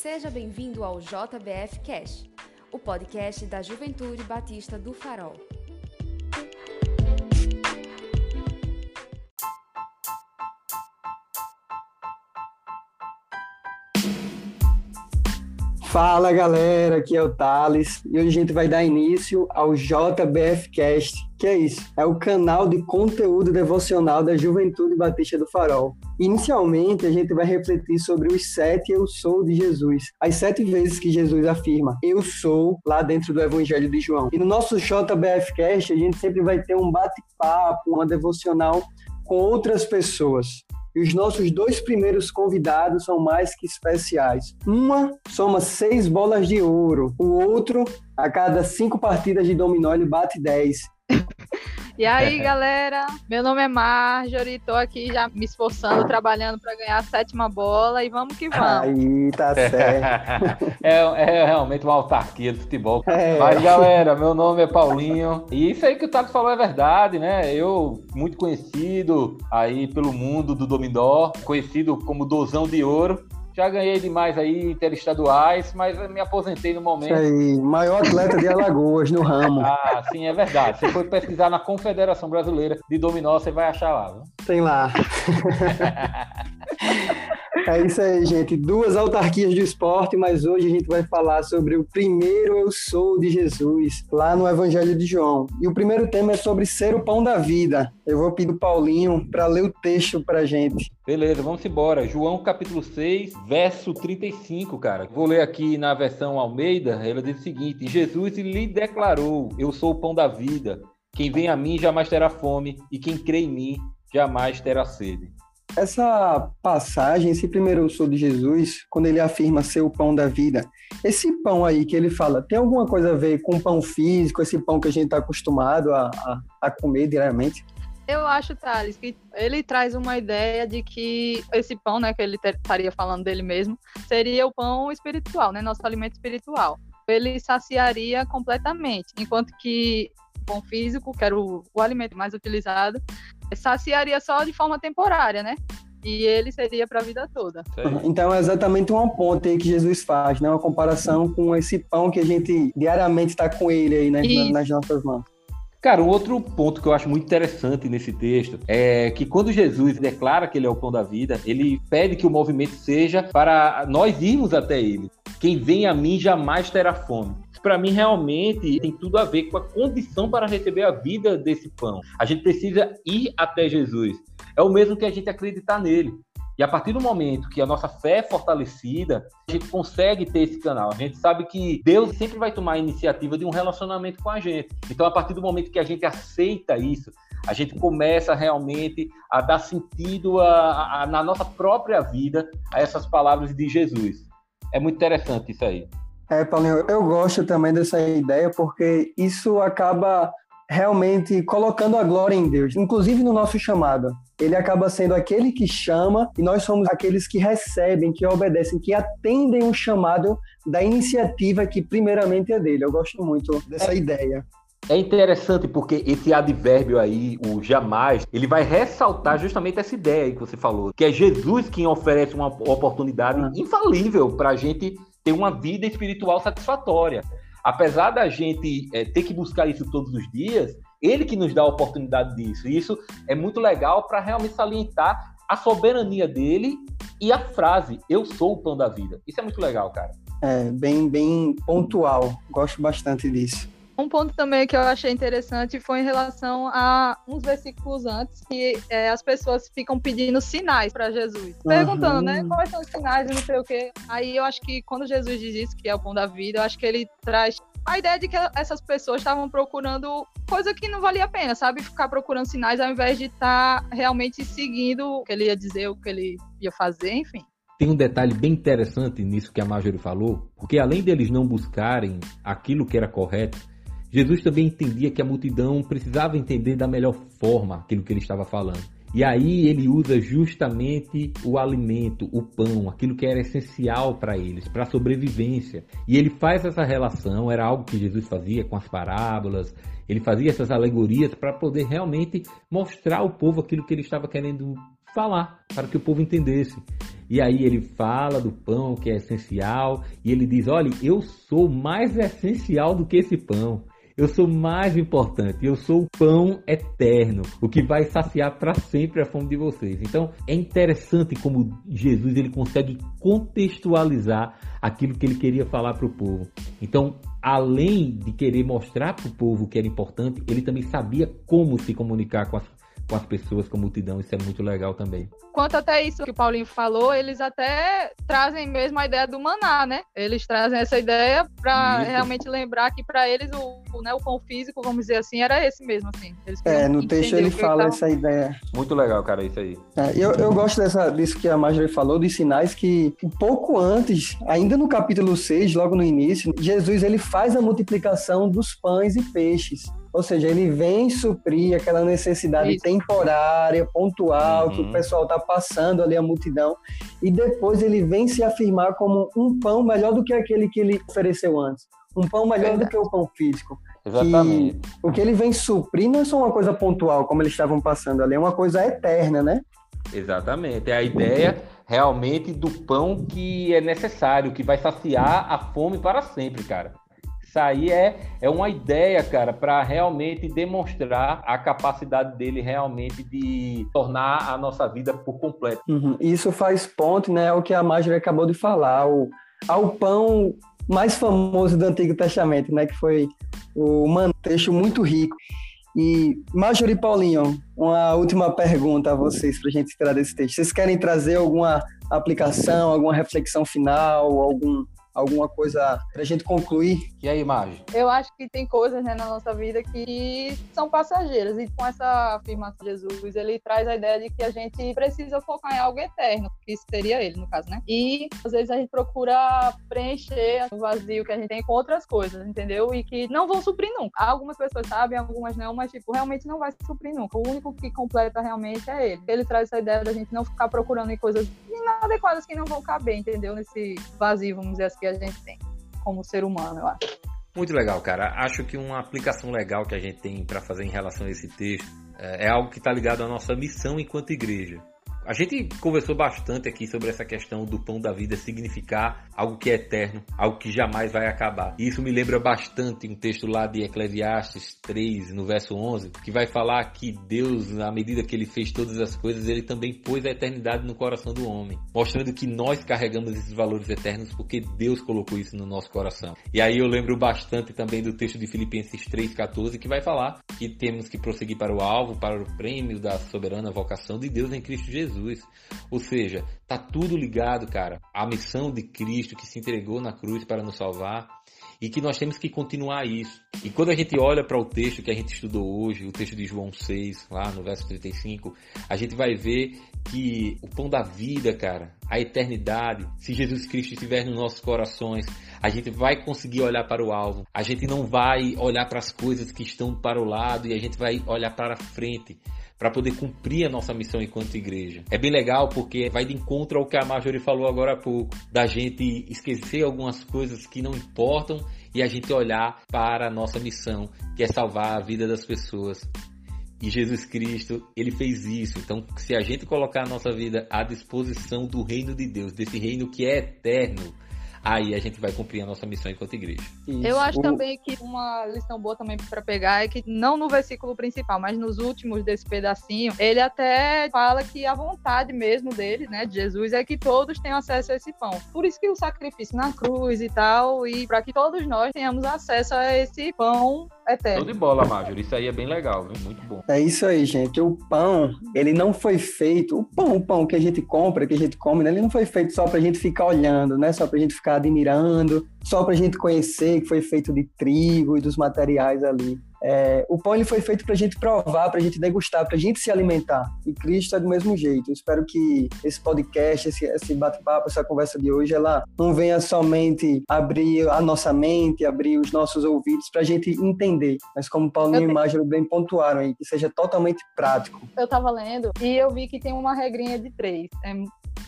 Seja bem-vindo ao JBF Cash, o podcast da Juventude Batista do Farol. Fala galera, aqui é o Thales e hoje a gente vai dar início ao JBF Cast, que é isso, é o canal de conteúdo devocional da Juventude Batista do Farol. Inicialmente, a gente vai refletir sobre os sete eu sou de Jesus, as sete vezes que Jesus afirma eu sou lá dentro do Evangelho de João. E no nosso JBF Cast, a gente sempre vai ter um bate-papo, uma devocional com outras pessoas. E os nossos dois primeiros convidados são mais que especiais. Uma soma seis bolas de ouro, o outro, a cada cinco partidas de dominó, ele bate dez. E aí, galera? Meu nome é Marjorie, tô aqui já me esforçando, trabalhando para ganhar a sétima bola e vamos que vamos. Aí, tá certo. é, é, realmente uma autarquia do futebol. É. Mas, galera, meu nome é Paulinho. E isso aí que o Tato falou é verdade, né? Eu, muito conhecido aí pelo mundo do dominó, conhecido como Dozão de Ouro. Já ganhei demais aí interestaduais, mas me aposentei no momento. Isso aí, maior atleta de Alagoas no ramo. Ah, sim, é verdade. Se for pesquisar na Confederação Brasileira de Dominó, você vai achar lá. Viu? Tem lá. É isso aí, gente. Duas autarquias do esporte, mas hoje a gente vai falar sobre o primeiro eu sou de Jesus, lá no Evangelho de João. E o primeiro tema é sobre ser o pão da vida. Eu vou pedir o Paulinho para ler o texto para gente. Beleza, vamos embora. João capítulo 6, verso 35, cara. Vou ler aqui na versão Almeida. Ela diz o seguinte: Jesus lhe declarou: Eu sou o pão da vida. Quem vem a mim jamais terá fome, e quem crê em mim jamais terá sede. Essa passagem, esse primeiro eu sou de Jesus, quando ele afirma ser o pão da vida, esse pão aí que ele fala, tem alguma coisa a ver com pão físico, esse pão que a gente está acostumado a, a, a comer diariamente? Eu acho, Thales, que ele traz uma ideia de que esse pão, né, que ele estaria falando dele mesmo, seria o pão espiritual, né, nosso alimento espiritual. Ele saciaria completamente, enquanto que pão físico, que era o, o alimento mais utilizado, saciaria só de forma temporária, né? E ele seria para a vida toda. Então é exatamente uma ponte aí que Jesus faz, né? Uma comparação com esse pão que a gente diariamente está com ele aí né? nas nossas mãos. Cara, um outro ponto que eu acho muito interessante nesse texto é que quando Jesus declara que ele é o pão da vida, ele pede que o movimento seja para nós irmos até ele. Quem vem a mim jamais terá fome para mim realmente tem tudo a ver com a condição para receber a vida desse pão. A gente precisa ir até Jesus. É o mesmo que a gente acreditar nele. E a partir do momento que a nossa fé é fortalecida, a gente consegue ter esse canal. A gente sabe que Deus sempre vai tomar a iniciativa de um relacionamento com a gente. Então, a partir do momento que a gente aceita isso, a gente começa realmente a dar sentido a, a, na nossa própria vida a essas palavras de Jesus. É muito interessante isso aí. É, Paulinho, eu gosto também dessa ideia porque isso acaba realmente colocando a glória em Deus, inclusive no nosso chamado. Ele acaba sendo aquele que chama e nós somos aqueles que recebem, que obedecem, que atendem o chamado da iniciativa que primeiramente é dele. Eu gosto muito dessa é. ideia. É interessante porque esse advérbio aí, o jamais, ele vai ressaltar justamente essa ideia aí que você falou, que é Jesus quem oferece uma oportunidade ah. infalível para a gente ter uma vida espiritual satisfatória. Apesar da gente é, ter que buscar isso todos os dias, ele que nos dá a oportunidade disso. E isso é muito legal para realmente salientar a soberania dele e a frase: Eu sou o pão da vida. Isso é muito legal, cara. É, bem, bem pontual. Gosto bastante disso. Um ponto também que eu achei interessante foi em relação a uns versículos antes que é, as pessoas ficam pedindo sinais para Jesus, perguntando, né, quais são os sinais e não sei o quê. Aí eu acho que quando Jesus diz isso, que é o pão da vida, eu acho que ele traz a ideia de que essas pessoas estavam procurando coisa que não valia a pena, sabe? Ficar procurando sinais ao invés de estar tá realmente seguindo o que ele ia dizer, o que ele ia fazer, enfim. Tem um detalhe bem interessante nisso que a Marjorie falou, porque além deles não buscarem aquilo que era correto, Jesus também entendia que a multidão precisava entender da melhor forma aquilo que ele estava falando. E aí ele usa justamente o alimento, o pão, aquilo que era essencial para eles, para a sobrevivência. E ele faz essa relação, era algo que Jesus fazia com as parábolas, ele fazia essas alegorias para poder realmente mostrar ao povo aquilo que ele estava querendo falar, para que o povo entendesse. E aí ele fala do pão que é essencial e ele diz: olha, eu sou mais essencial do que esse pão. Eu sou mais importante, eu sou o pão eterno, o que vai saciar para sempre a fome de vocês. Então é interessante como Jesus ele consegue contextualizar aquilo que ele queria falar para o povo. Então, além de querer mostrar para o povo que era importante, ele também sabia como se comunicar com as com as pessoas, com a multidão, isso é muito legal também. Quanto até isso que o Paulinho falou, eles até trazem mesmo a ideia do maná, né? Eles trazem essa ideia para realmente lembrar que para eles o, o, né, o pão físico, vamos dizer assim, era esse mesmo, assim. é, no texto ele fala tava... essa ideia. Muito legal, cara, isso aí. É, eu, eu gosto dessa, disso que a Marjorie falou, dos sinais que um pouco antes, ainda no capítulo 6, logo no início, Jesus ele faz a multiplicação dos pães e peixes. Ou seja, ele vem suprir aquela necessidade Isso. temporária, pontual, uhum. que o uhum. pessoal está passando ali, a multidão, e depois ele vem se afirmar como um pão melhor do que aquele que ele ofereceu antes. Um pão melhor Verdade. do que o pão físico. Exatamente. Que o que ele vem suprir não é só uma coisa pontual, como eles estavam passando ali, é uma coisa eterna, né? Exatamente. É a ideia realmente do pão que é necessário, que vai saciar a fome para sempre, cara. Aí é, é uma ideia, cara, para realmente demonstrar a capacidade dele realmente de tornar a nossa vida por completo. Uhum. Isso faz ponto, né, o que a Marjorie acabou de falar, o, ao pão mais famoso do Antigo Testamento, né, que foi o mano, texto muito rico. E Marjorie Paulinho, uma última pergunta a vocês para a gente tirar desse texto. Vocês querem trazer alguma aplicação, alguma reflexão final, algum alguma coisa para a gente concluir? E aí, Magi? Eu acho que tem coisas né, na nossa vida que são passageiras. E com essa afirmação de Jesus, ele traz a ideia de que a gente precisa focar em algo eterno, que seria ele, no caso, né? E às vezes a gente procura preencher o vazio que a gente tem com outras coisas, entendeu? E que não vão suprir nunca. Algumas pessoas sabem, algumas não, mas tipo, realmente não vai suprir nunca. O único que completa realmente é ele. Ele traz essa ideia da gente não ficar procurando em coisas inadequadas que não vão caber, entendeu? Nesse vazio, vamos dizer assim, que a gente tem como ser humano, eu acho. Muito legal, cara. Acho que uma aplicação legal que a gente tem para fazer em relação a esse texto é, é algo que está ligado à nossa missão enquanto igreja. A gente conversou bastante aqui sobre essa questão do pão da vida significar algo que é eterno, algo que jamais vai acabar. E isso me lembra bastante um texto lá de Eclesiastes 3, no verso 11, que vai falar que Deus, à medida que ele fez todas as coisas, ele também pôs a eternidade no coração do homem, mostrando que nós carregamos esses valores eternos porque Deus colocou isso no nosso coração. E aí eu lembro bastante também do texto de Filipenses 3:14 que vai falar que temos que prosseguir para o alvo, para o prêmio da soberana vocação de Deus em Cristo Jesus. Jesus. Ou seja, tá tudo ligado, cara, à missão de Cristo que se entregou na cruz para nos salvar e que nós temos que continuar isso. E quando a gente olha para o texto que a gente estudou hoje, o texto de João 6, lá no verso 35, a gente vai ver que o pão da vida, cara, a eternidade, se Jesus Cristo estiver nos nossos corações, a gente vai conseguir olhar para o alvo. A gente não vai olhar para as coisas que estão para o lado e a gente vai olhar para frente para poder cumprir a nossa missão enquanto igreja. É bem legal porque vai de encontro ao que a Marjorie falou agora há pouco, da gente esquecer algumas coisas que não importam e a gente olhar para a nossa missão, que é salvar a vida das pessoas. E Jesus Cristo, ele fez isso. Então, se a gente colocar a nossa vida à disposição do reino de Deus, desse reino que é eterno, aí a gente vai cumprir a nossa missão enquanto igreja. Isso. Eu acho também que uma lição boa também para pegar é que não no versículo principal, mas nos últimos desse pedacinho, ele até fala que a vontade mesmo dele, né, de Jesus, é que todos tenham acesso a esse pão. Por isso que o sacrifício na cruz e tal, e para que todos nós tenhamos acesso a esse pão eterno. Show de bola, Major. Isso aí é bem legal, viu? muito bom. É isso aí, gente. O pão, ele não foi feito, o pão, o pão que a gente compra, que a gente come, né? ele não foi feito só pra gente ficar olhando, né? Só pra gente ficar admirando, só pra gente conhecer que foi feito de trigo e dos materiais ali. É, o pão ele foi feito para a gente provar, para a gente degustar, para a gente se alimentar. E Cristo é do mesmo jeito. Eu espero que esse podcast, esse, esse bate-papo, essa conversa de hoje, ela não venha somente abrir a nossa mente, abrir os nossos ouvidos para a gente entender, mas como Paulinho e Mágio bem pontuaram aí, que seja totalmente prático. Eu estava lendo e eu vi que tem uma regrinha de três. É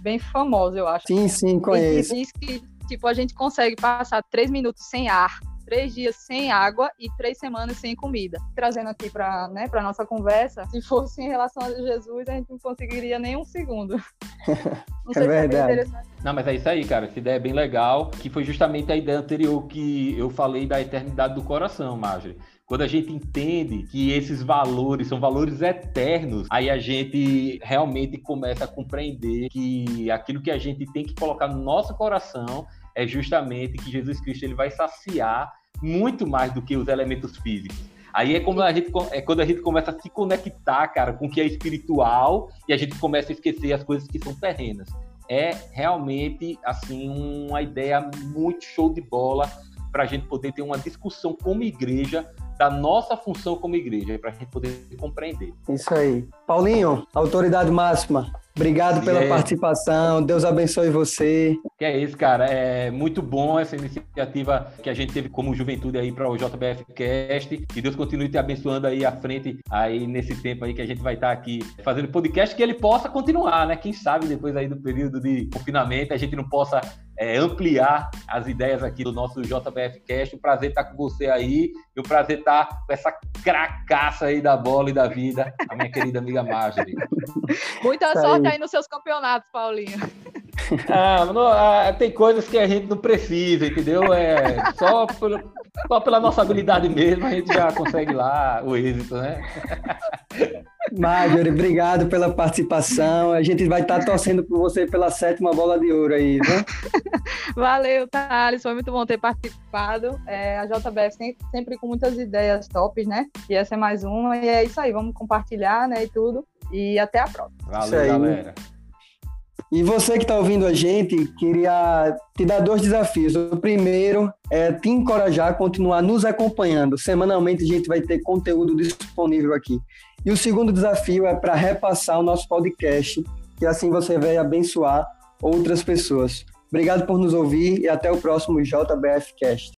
bem famosa, eu acho. Sim, sim, conheço. E diz que tipo, a gente consegue passar três minutos sem ar três dias sem água e três semanas sem comida. Trazendo aqui para né, a nossa conversa, se fosse em relação a Jesus, a gente não conseguiria nem um segundo. Não sei é verdade. Se é não, mas é isso aí, cara. Essa ideia é bem legal, que foi justamente a ideia anterior que eu falei da eternidade do coração, Marjorie. Quando a gente entende que esses valores são valores eternos, aí a gente realmente começa a compreender que aquilo que a gente tem que colocar no nosso coração é justamente que Jesus Cristo ele vai saciar muito mais do que os elementos físicos. Aí é como a gente é quando a gente começa a se conectar, cara, com o que é espiritual e a gente começa a esquecer as coisas que são terrenas. É realmente assim uma ideia muito show de bola para a gente poder ter uma discussão como igreja da nossa função como igreja, para a gente poder compreender. Isso aí. Paulinho, autoridade máxima, Obrigado pela é. participação. Deus abençoe você. Que é isso, cara. É muito bom essa iniciativa que a gente teve como juventude aí para o JBF Cast. Que Deus continue te abençoando aí à frente, aí nesse tempo aí que a gente vai estar tá aqui fazendo podcast, que ele possa continuar, né? Quem sabe depois aí do período de confinamento a gente não possa é, ampliar as ideias aqui do nosso JBF Cast. O prazer estar com você aí e o prazer estar com essa cracaça aí da bola e da vida, a minha querida amiga Marjorie. Muita sorte aí nos seus campeonatos, Paulinho. Ah, não, ah, tem coisas que a gente não precisa, entendeu? É só, por, só pela nossa habilidade mesmo a gente já consegue lá o êxito, né? Marjorie, obrigado pela participação. A gente vai estar torcendo por você pela sétima bola de ouro aí, viu? Valeu, Thales. Foi muito bom ter participado. É, a JBF sempre, sempre com muitas ideias tops, né? E essa é mais uma. E é isso aí, vamos compartilhar, né? E tudo. E até a próxima. Valeu, galera. E você que está ouvindo a gente, queria te dar dois desafios. O primeiro é te encorajar a continuar nos acompanhando. Semanalmente a gente vai ter conteúdo disponível aqui. E o segundo desafio é para repassar o nosso podcast, que assim você vai abençoar outras pessoas. Obrigado por nos ouvir e até o próximo JBF Cast.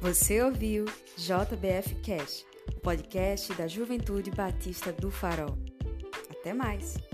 Você ouviu JBF Cast, o podcast da Juventude Batista do Farol. Até mais!